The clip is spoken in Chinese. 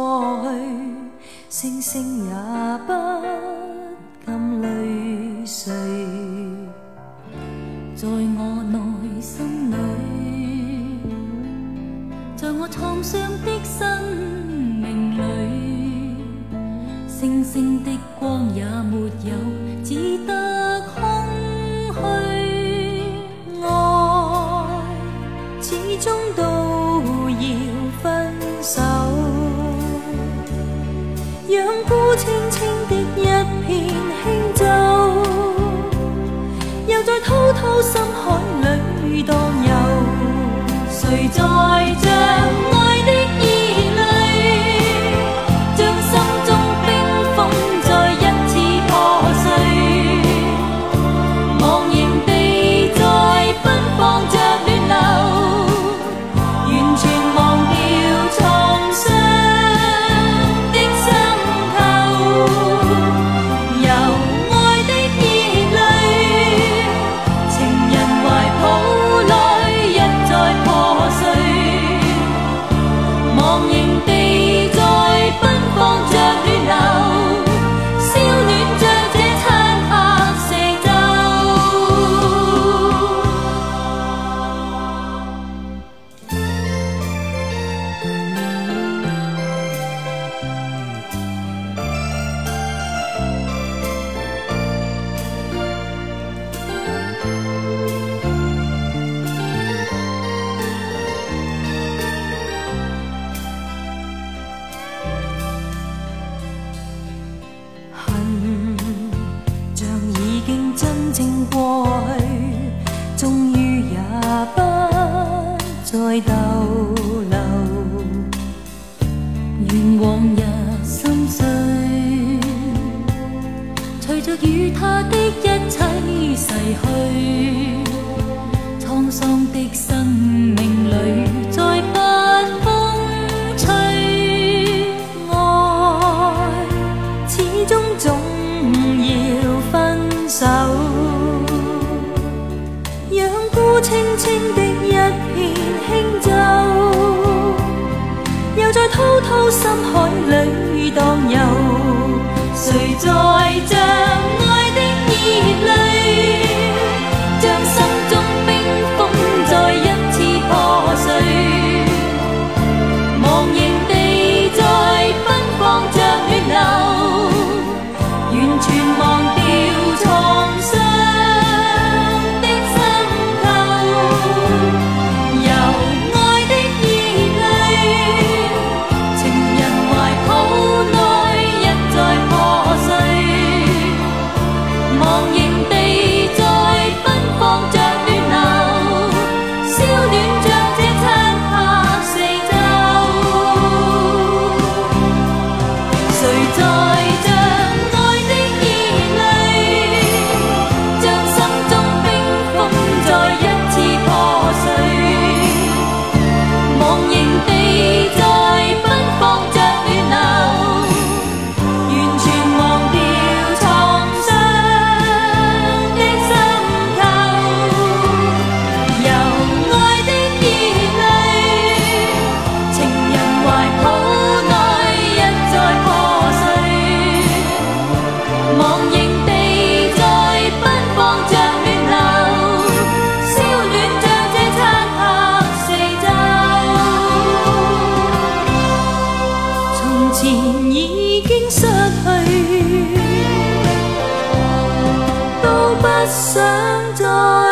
过去，星星也不禁泪垂，在我。偷心海里荡游谁在将着与他的一切逝去，沧桑的生命里再不风吹，爱始终总要分手，让孤清清的一片轻舟，又在滔滔深海。忘。不想再